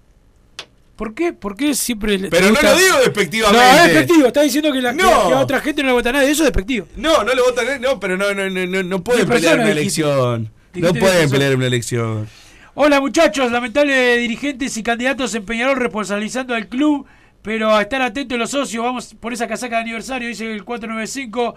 ¿Por qué? ¿Por qué siempre Pero no lo digo despectivamente. No, es despectivo. Está diciendo que, la, que- No. que a otra gente no le vota a nadie. Eso es despectivo. No, no le votan, eh, no, pero no, no, no, no, pueden pelear una elección. No pueden pelear una elección. Hola muchachos, lamentable dirigentes y candidatos en Peñarol responsabilizando al club, pero a estar atentos los socios, vamos por esa casaca de aniversario, dice el 495.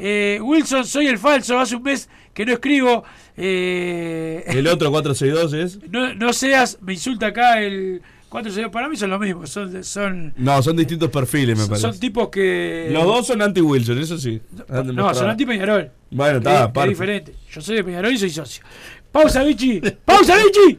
Eh, Wilson, soy el falso, hace un mes que no escribo. eh, El otro 462 es. no, no seas, me insulta acá el 462, para mí son lo mismo, son, son, No, son distintos perfiles, me parece. son tipos que... Los dos son anti-Wilson, eso sí. No, son anti-Peñarol. Bueno, Es- está, es, diferente. Yo soy de Peñarol y soy socio. Pausa, Vichy. Pausa, Vichy.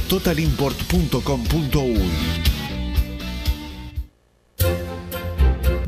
www.totalimport.com.uy.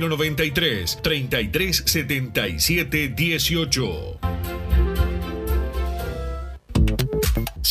093 33 77 18.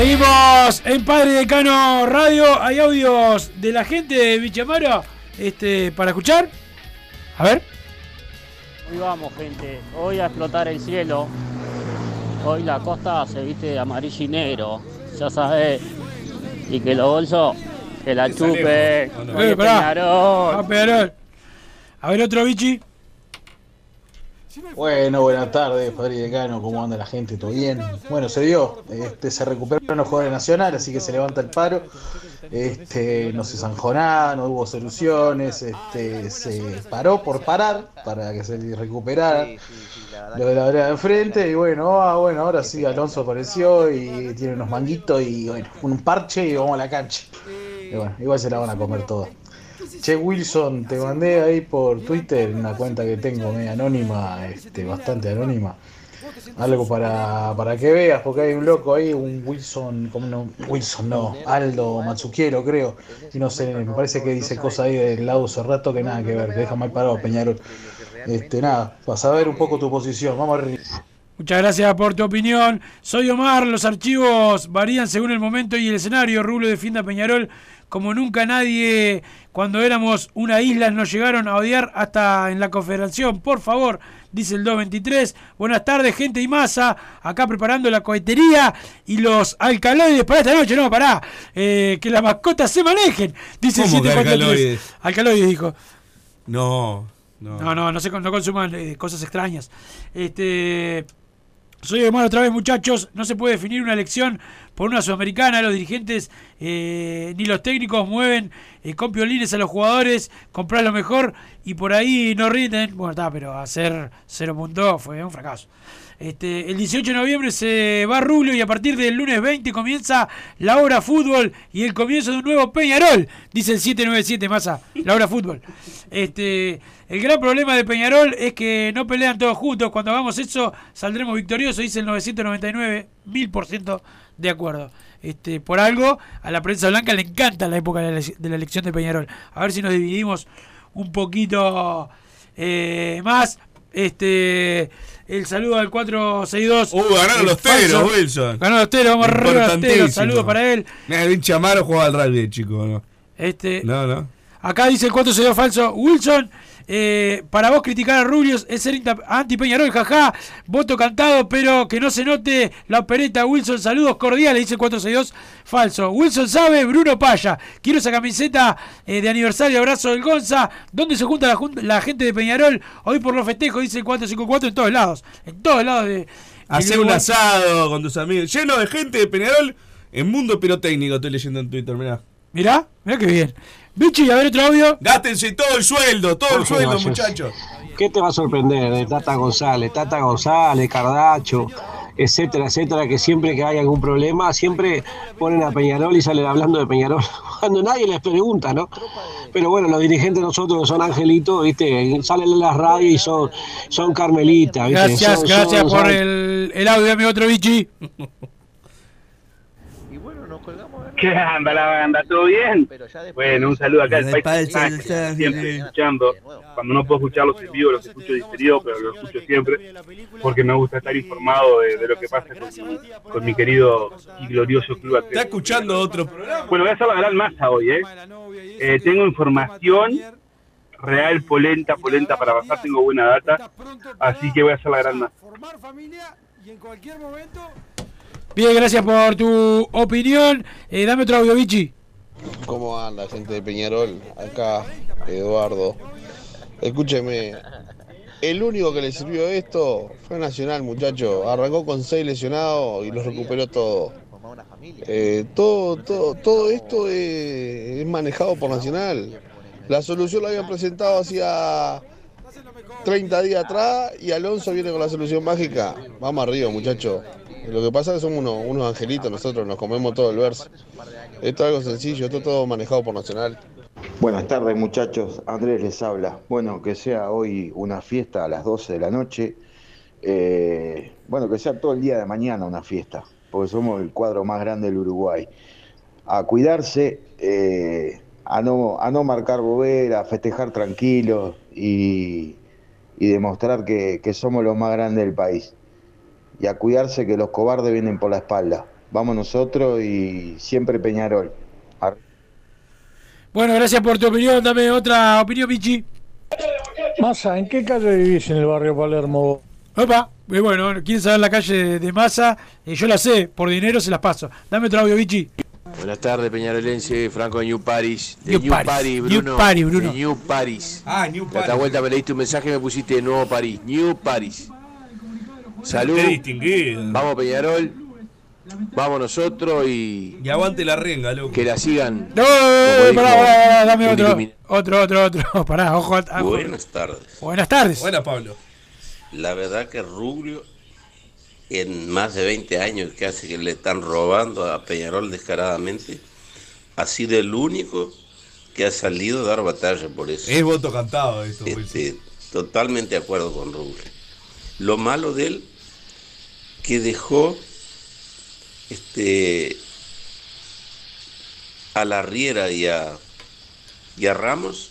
Seguimos en Padre Decano Radio. Hay audios de la gente de Bichamara este, para escuchar. A ver. Hoy vamos, gente. Hoy a explotar el cielo. Hoy la costa se viste de amarillo y negro. Ya sabes. Y que los bolsos, que la chupe. Eh, pará. Ah, Peñarol. A ver otro bichi. Bueno, buenas tardes, Padre Decano, ¿cómo anda la gente? ¿Todo bien? Bueno, se dio, este, se recuperaron los jugadores nacionales, así que se levanta el paro. Este, no se zanjó nada, no hubo soluciones, este, se paró por parar para que se recuperara lo de la vereda de enfrente. Y bueno, ah, bueno, ahora sí, Alonso apareció y tiene unos manguitos y bueno, un parche y vamos a la cancha. Y bueno, igual se la van a comer todas. Che Wilson, te mandé ahí por Twitter una cuenta que tengo media anónima, este, bastante anónima. Algo para, para que veas, porque hay un loco ahí, un Wilson, como no, Wilson no, Aldo Matsukiero creo, y no sé, me parece que dice cosas ahí del lado Cerrato que nada que ver, te deja mal parado Peñarol. Este, nada, para saber un poco tu posición, vamos arriba. Muchas gracias por tu opinión. Soy Omar, los archivos varían según el momento y el escenario. Rulo defiende a Peñarol como nunca nadie, cuando éramos una isla, nos llegaron a odiar hasta en la confederación. Por favor, dice el 223. Buenas tardes, gente y masa. Acá preparando la cohetería y los alcaloides para esta noche. No, pará. Eh, que las mascotas se manejen, dice el ¿Cómo que 743. alcaloides? Alcaloides, dijo. No, no. No, no, no, se, no consuman eh, cosas extrañas. Este. Soy hermano otra vez, muchachos. No se puede definir una elección por una sudamericana. Los dirigentes eh, ni los técnicos mueven eh, con piolines a los jugadores, comprar lo mejor y por ahí no rinden. Bueno, está, pero hacer 0 puntos fue un fracaso. Este, el 18 de noviembre se va Rubio y a partir del lunes 20 comienza la hora fútbol y el comienzo de un nuevo Peñarol, dice el 797 Massa, la hora fútbol. Este, el gran problema de Peñarol es que no pelean todos juntos. Cuando hagamos eso saldremos victoriosos, dice el 999, mil por ciento de acuerdo. Este, por algo a la prensa blanca le encanta la época de la, elección de Peñarol. A ver si nos dividimos un poquito eh, más. Este, el saludo al 462. Uh, ganaron los teros. Wilson. Ganaron los teros, vamos arriba los teros. Saludos para él. Mira, el hincha Amaro jugaba al rugby, chico, ¿no? Este, No, no. Acá dice el 462 falso. Wilson, eh, para vos criticar a Rubius es ser inta- anti-Peñarol, jaja. Voto cantado, pero que no se note la opereta. Wilson, saludos cordiales, dice el 462 falso. Wilson sabe, Bruno Paya. Quiero esa camiseta eh, de aniversario, abrazo del Gonza. ¿Dónde se junta la, gente de Peñarol? Hoy por los festejos, dice el 454, en todos lados. En todos lados de. Hacer un asado con tus amigos. Lleno de gente de Peñarol en mundo pirotécnico, estoy leyendo en Twitter, mirá. Mirá, mirá qué bien. Bichi, a ver otro audio. Gástense todo el sueldo, todo el sueldo, muchachos. ¿Qué te va a sorprender de Tata González, Tata González, Cardacho, etcétera, etcétera, que siempre que hay algún problema, siempre ponen a Peñarol y salen hablando de Peñarol, cuando nadie les pregunta, ¿no? Pero bueno, los dirigentes de nosotros que son angelitos, ¿viste? Salen en las radios y son, son carmelitas, ¿viste? Gracias, Son- gracias son- por son- el, el audio, amigo otro Bichi. ¿Qué anda la banda? ¿Todo bien? Bueno, un saludo acá al país. Que siempre escuchando. Cuando no puedo escucharlos en vivo, los escucho diferido, pero los escucho siempre. Porque me gusta estar informado de, de lo que pasa con, con mi querido y glorioso club Está escuchando otro programa. Bueno, voy a hacer la gran masa hoy, ¿eh? Eh, Tengo información real, polenta, polenta para pasar. Tengo buena data. Así que voy a hacer la gran masa. Bien, gracias por tu opinión. Eh, dame otro audio, Bichi. ¿Cómo anda, gente de Peñarol? Acá, Eduardo. Escúcheme, el único que le sirvió esto fue Nacional, muchacho. Arrancó con seis lesionados y los recuperó todo. Eh, todo, todo, todo esto es, es manejado por Nacional. La solución la habían presentado hacía 30 días atrás y Alonso viene con la solución mágica. Vamos arriba, muchacho. Lo que pasa es que somos unos, angelitos, nosotros nos comemos todo el verso. Esto es algo sencillo, esto es todo manejado por Nacional. Buenas tardes muchachos, Andrés les habla. Bueno, que sea hoy una fiesta a las 12 de la noche. Eh, bueno, que sea todo el día de mañana una fiesta, porque somos el cuadro más grande del Uruguay. A cuidarse, eh, a, no, a no marcar bobera, a festejar tranquilos y, y demostrar que, que somos los más grandes del país. Y a cuidarse que los cobardes vienen por la espalda. Vamos nosotros y siempre Peñarol. Ar- Bueno, gracias por tu opinión. Dame otra opinión, Bichi. Massa, ¿en qué calle vivís en el barrio Palermo? Opa, eh, bueno, ¿quieren saber la calle de, de Massa? Eh, yo la sé, por dinero se las paso. Dame otro audio, Bichi. Buenas tardes, Peñarolense, Franco de New Paris. De New New, Paris, Paris, New Bruno. Paris, Bruno. De New Paris. Ah, New La Paris. vuelta me leíste un mensaje y me pusiste Nuevo París. New Paris. Salud. Qué distinguido. Vamos, Peñarol. Vamos nosotros y. Y aguante la renga, loco. Que la sigan. No, dijo pará, pará, pará, dame otro. Otro, otro, otro. Pará, ojo. Buenas tardes. Buenas tardes. Buena, Pablo. La verdad que Rubio, en más de 20 años que hace que le están robando a Peñarol descaradamente, ha sido el único que ha salido a dar batalla por eso. Es voto cantado Wilson. Este, totalmente de acuerdo con Rubio. Lo malo de él, que dejó este, a la Riera y a, y a Ramos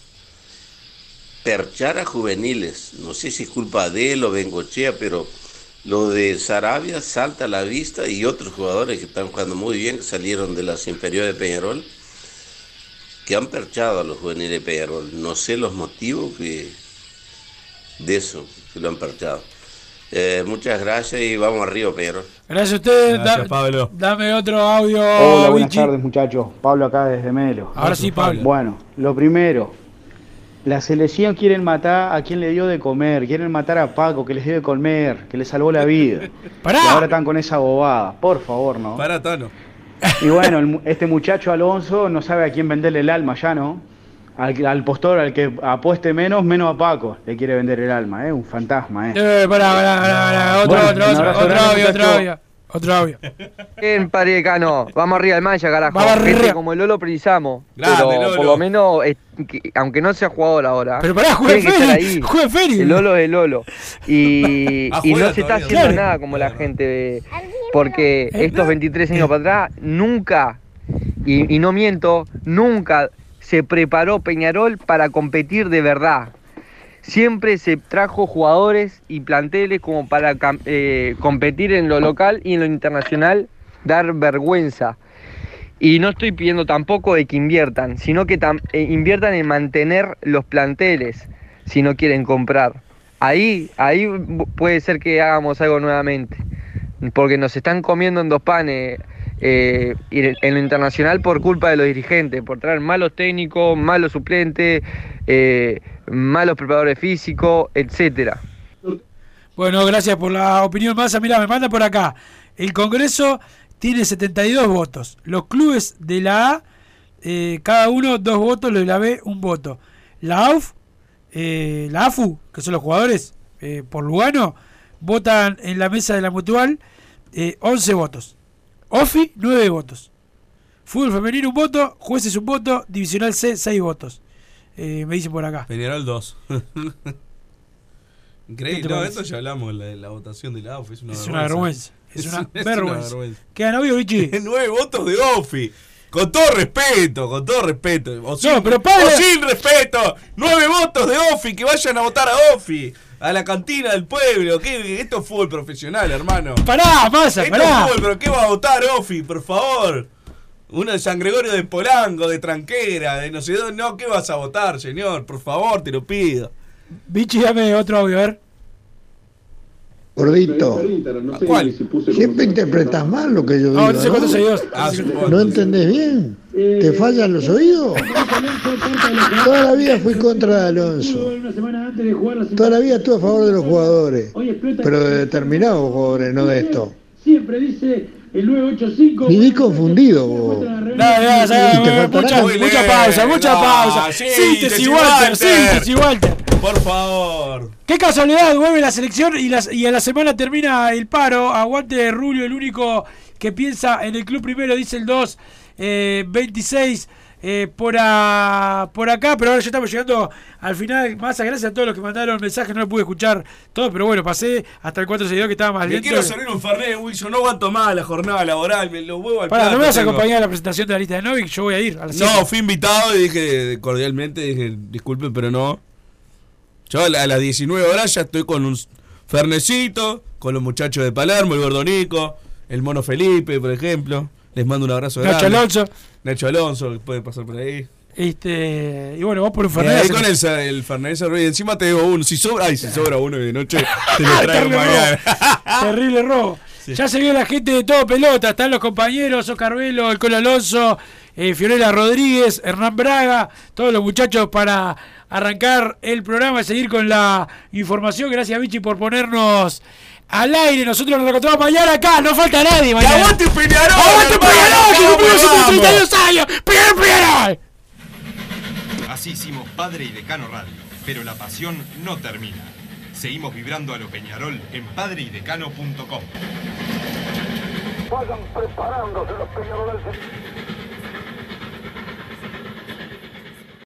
perchar a juveniles. No sé si es culpa de él o Bengochea, pero lo de Sarabia salta a la vista y otros jugadores que están jugando muy bien, que salieron de las inferiores de Peñarol, que han perchado a los juveniles de Peñarol. No sé los motivos que, de eso, que lo han perchado. Eh, muchas gracias y vamos arriba, Peñarol. Gracias a usted. Gracias, Da- Pablo. Dame otro audio. Hola, buenas Vichy. tardes muchachos. Pablo acá desde Melo. Ahora sí, Pablo. Bueno, lo primero. La selección quieren matar a quien le dio de comer, quieren matar a Paco que les dio de comer, que les salvó la vida. Pará. Y ahora están con esa bobada, por favor, ¿no? Para, Tano. Y bueno, el este muchacho Alonso no sabe a quién venderle el alma ya, ¿no? Al, al postor, al que apueste menos, menos a Paco, le quiere vender el alma, ¿eh? Un fantasma, ¿eh? Eh, pará, pará, pará, pará. Otro, Bueno, otro, otro, otro audio, otro audio. Otro audio. Bien, padre decano. Vamos arriba del mancha, carajo. Vamos Gente arriba. como el Lolo precisamos. Grande, pero Lolo. por lo menos, eh, que- aunque no sea jugador ahora. Pero pará, juega Feri, juega Feri. El Lolo es el Lolo. Y, Ah, y no se está haciendo Claro. nada como la gente de. Porque estos 23 años para atrás, nunca, y, y no miento, nunca se preparó Peñarol para competir de verdad. Siempre se trajo jugadores y planteles como para eh, competir en lo local y en lo internacional, dar vergüenza. Y no estoy pidiendo tampoco de que inviertan, sino que eh, inviertan en mantener los planteles si no quieren comprar. Ahí, ahí puede ser que hagamos algo nuevamente, porque nos están comiendo en dos panes eh, en lo internacional por culpa de los dirigentes, por traer malos técnicos, malos suplentes, eh, malos preparadores físicos, etcétera. Bueno, gracias por la opinión masa. Mira, me manda por acá. El Congreso tiene 72 votos. Los clubes de la A, eh, cada uno dos votos, los de la B, un voto. La AUF, eh, la AFU, que son los jugadores por Lugano, votan en la mesa de la mutual eh, 11 votos. OFI, 9 votos. Fútbol femenino, un voto. Jueces, un voto. Divisional C, 6 votos. Eh, me dicen por acá. Peñarol 2. ¿Qué Increíble. No, esto ya hablamos, la, la votación de la AUF. Es una Es vergüenza. una vergüenza. Es una es vergüenza. vergüenza. ¿Quedan audio, Vichy? Nueve votos de OFI. Con todo respeto, con todo respeto. O sin, pero padre- o sin respeto. Nueve votos de OFI, que vayan a votar a OFI. A la cantina del pueblo. ¿Qué, esto es fútbol profesional, hermano. Pará, masa, Esto pará. es fútbol, pero ¿qué va a votar OFI, por favor? Uno de San Gregorio de Polanco, de Tranquera, de no sé dónde. No, ¿qué vas a votar, señor? Por favor, te lo pido. Vichy, dame otro audio, a ver. Gordito, ¿Cuál? siempre interpretas mal lo que yo digo. No, ¿cuántos ¿no? seguidores? Ah, supongo. ¿No entendés bien? ¿Te fallan los oídos? Toda la vida fui contra Alonso. Toda la vida estuve a favor de los jugadores. Pero de determinados jugadores, no de esto. Siempre dice el 985. Viví confundido vos. Mucha, pausa, mucha pausa. síntesis, Síntesis, Walter, Walter. síntesis, Walter. Por favor. Qué casualidad, vuelve la selección y, las, y a la semana termina el paro. Aguante Rulio, el único que piensa en el club primero, dice el 2, eh, 26 eh, por, a- por acá. Pero ahora ya estamos llegando al final. Más gracias a todos los que mandaron mensajes, no lo pude escuchar todo, pero bueno, pasé hasta el 462 que estaba más lento. quiero servir un Fernet, Wilson. No aguanto más la jornada laboral. Me lo huevo al Pará, plato ¿no me vas a acompañar a la presentación de la lista de Novik? Yo voy a ir a No, fui invitado y dije cordialmente, dije, disculpen, pero no. Yo a las 19 horas ya estoy con un fernecito, con los muchachos de Palermo, el Gordonico, el Mono Felipe, por ejemplo. Les mando un abrazo Nacho grande. Alonso. Nacho Alonso, que puede pasar por ahí. Este, y bueno, vos por un Fernet. ahí con el, el Cerveza, y encima te digo uno. Si sobra, ay, si sobra uno de noche, te lo traigo Terrible mañana. robo. Terrible robo. Ya se vio la gente de todo pelota. Están los compañeros, Oscar Velo, el Colo Alonso, eh, Fiorella Rodríguez, Hernán Braga, todos los muchachos para arrancar el programa y seguir con la información. Gracias, Vichy, por ponernos al aire. Nosotros nos encontramos mañana acá. No falta nadie mañana. ¡Aguante Peñarol! ¡Aguante! Peñarol! ¡Que ¡Vamos, cumplimos vamos! 132 años! ¡Peñarol, Peñarol! Así hicimos Padre y Decano Radio, pero la pasión no termina. Seguimos vibrando a lo Peñarol en padreidecano.com. Vayan preparándose los peñaroles.